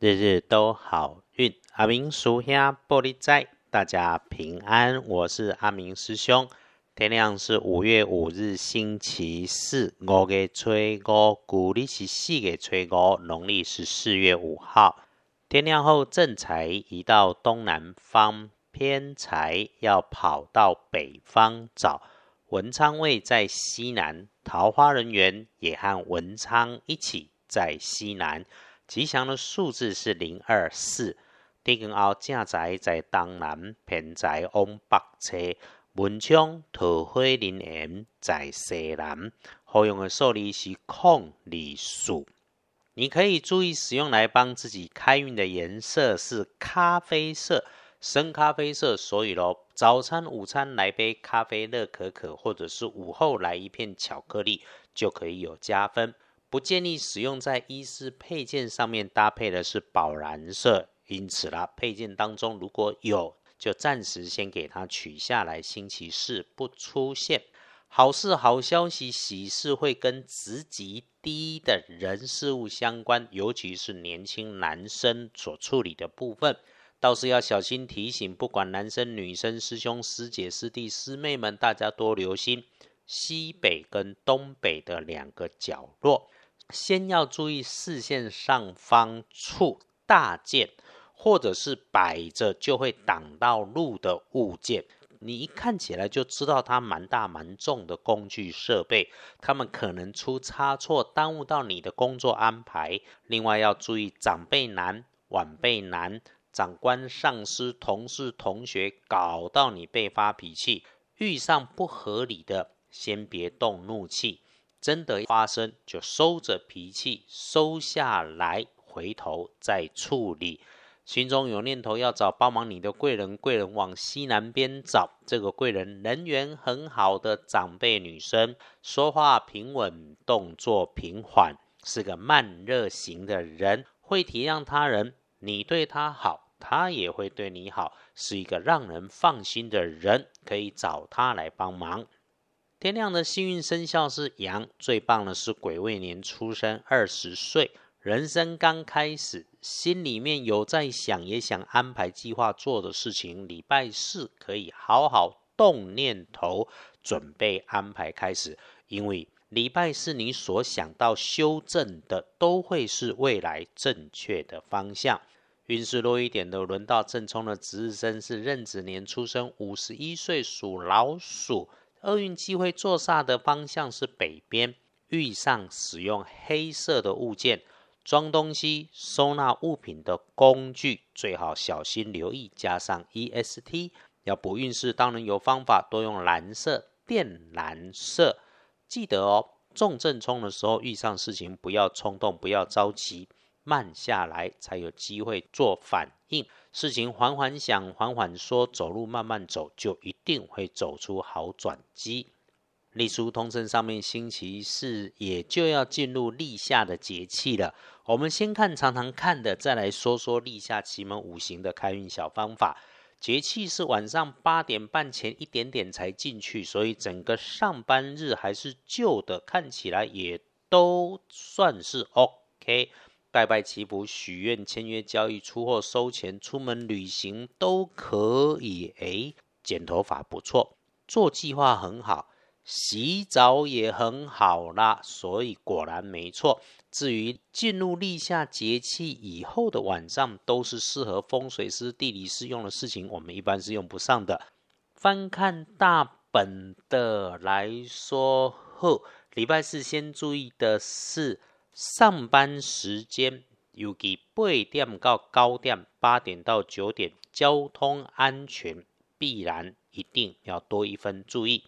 日日都好运。阿明属下玻璃仔，大家平安。我是阿明师兄。天亮是五月五日，星期四，五月初五，古历是四月初五，农历是四月五号。天亮后，正财移到东南方，偏财要跑到北方找。文昌位在西南，桃花人员也和文昌一起在西南。吉祥的数字是零二四。天光后，正宅在东南，偏宅往北车。文昌桃花人缘在西南，好用的数字是空里数。你可以注意使用来帮自己开运的颜色是咖啡色、深咖啡色。所以咯，早餐、午餐来杯咖啡热可可，或者是午后来一片巧克力，就可以有加分。不建议使用在衣饰配件上面搭配的是宝蓝色。因此啦，配件当中如果有。就暂时先给它取下来，星期四不出现。好事、好消息、喜事会跟职级低的人事物相关，尤其是年轻男生所处理的部分，倒是要小心提醒。不管男生、女生、师兄、师姐、师弟、师妹们，大家多留心西北跟东北的两个角落。先要注意视线上方处大件。或者是摆着就会挡到路的物件，你一看起来就知道它蛮大蛮重的工具设备，他们可能出差错，耽误到你的工作安排。另外要注意长辈难、晚辈难、长官、上司、同事、同学搞到你被发脾气，遇上不合理的，先别动怒气，真的发生就收着脾气，收下来，回头再处理。心中有念头要找帮忙你的贵人，贵人往西南边找。这个贵人人缘很好的长辈女生，说话平稳，动作平缓，是个慢热型的人，会体谅他人。你对他好，他也会对你好，是一个让人放心的人，可以找他来帮忙。天亮的幸运生肖是羊，最棒的是癸未年出生，二十岁。人生刚开始，心里面有在想，也想安排计划做的事情。礼拜四可以好好动念头，准备安排开始。因为礼拜四你所想到修正的，都会是未来正确的方向。运势弱一点的，轮到正冲的值日生是壬子年出生，五十一岁属老鼠。厄运机会坐煞的方向是北边，遇上使用黑色的物件。装东西、收纳物品的工具最好小心留意，加上 EST。要补运势，当然有方法，多用蓝色、靛蓝色。记得哦，重正冲的时候遇上事情不要冲动，不要着急，慢下来才有机会做反应。事情缓缓想，缓缓说，走路慢慢走，就一定会走出好转机。立书通身上面，星期四也就要进入立夏的节气了。我们先看常常看的，再来说说立夏奇门五行的开运小方法。节气是晚上八点半前一点点才进去，所以整个上班日还是旧的，看起来也都算是 OK。拜拜祈福、许愿、签约交易、出货收钱、出门旅行都可以。诶，剪头发不错，做计划很好。洗澡也很好啦，所以果然没错。至于进入立夏节气以后的晚上，都是适合风水师、地理师用的事情，我们一般是用不上的。翻看大本的来说后，礼拜四先注意的是上班时间，尤其八点到九点，八点到九点，交通安全必然一定要多一分注意。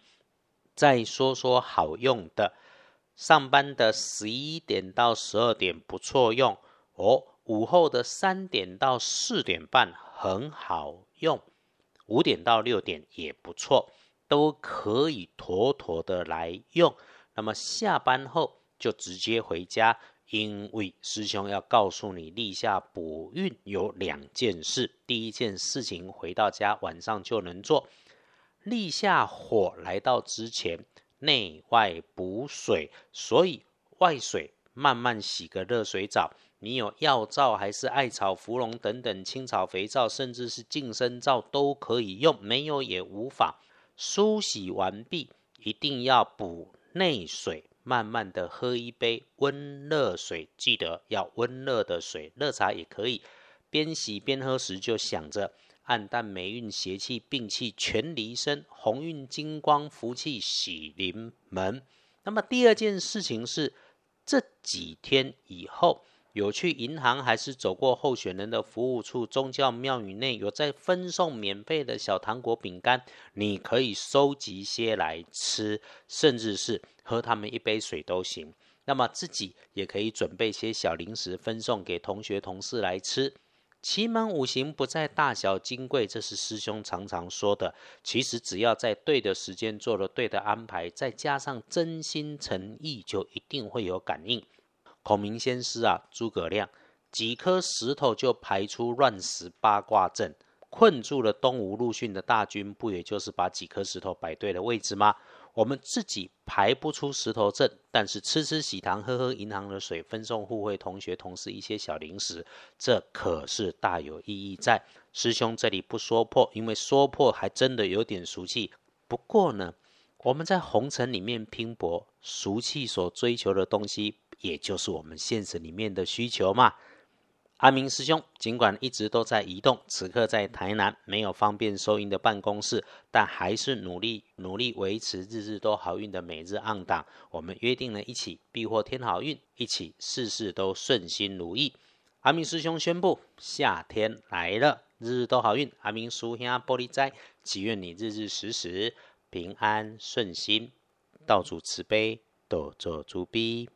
再说说好用的，上班的十一点到十二点不错用哦，午后的三点到四点半很好用，五点到六点也不错，都可以妥妥的来用。那么下班后就直接回家，因为师兄要告诉你立下补运有两件事，第一件事情回到家晚上就能做。立夏火来到之前，内外补水，所以外水慢慢洗个热水澡，你有药皂还是艾草、芙蓉等等青草肥皂，甚至是净身皂都可以用，没有也无妨。梳洗完毕，一定要补内水，慢慢的喝一杯温热水，记得要温热的水，热茶也可以。边洗边喝时，就想着暗淡霉运邪气病气全离身，鸿运金光福气喜临门。那么第二件事情是，这几天以后。有去银行还是走过候选人的服务处、宗教庙宇内有在分送免费的小糖果、饼干，你可以收集些来吃，甚至是喝他们一杯水都行。那么自己也可以准备些小零食分送给同学同事来吃。奇门五行不在大小金贵，这是师兄常常说的。其实只要在对的时间做了对的安排，再加上真心诚意，就一定会有感应。孔明先师啊，诸葛亮几颗石头就排出乱石八卦阵，困住了东吴陆逊的大军，不也就是把几颗石头摆对了位置吗？我们自己排不出石头阵，但是吃吃喜糖，喝喝银行的水，分送互惠同学同事一些小零食，这可是大有意义在。师兄这里不说破，因为说破还真的有点俗气。不过呢，我们在红尘里面拼搏，俗气所追求的东西。也就是我们现实里面的需求嘛。阿明师兄尽管一直都在移动，此刻在台南没有方便收银的办公室，但还是努力努力维持日日都好运的每日暗档。我们约定了一起必获天好运，一起事事都顺心如意。阿明师兄宣布，夏天来了，日日都好运。阿明叔兄玻璃斋，祈愿你日日时时平安顺心，道主慈悲，多做主逼。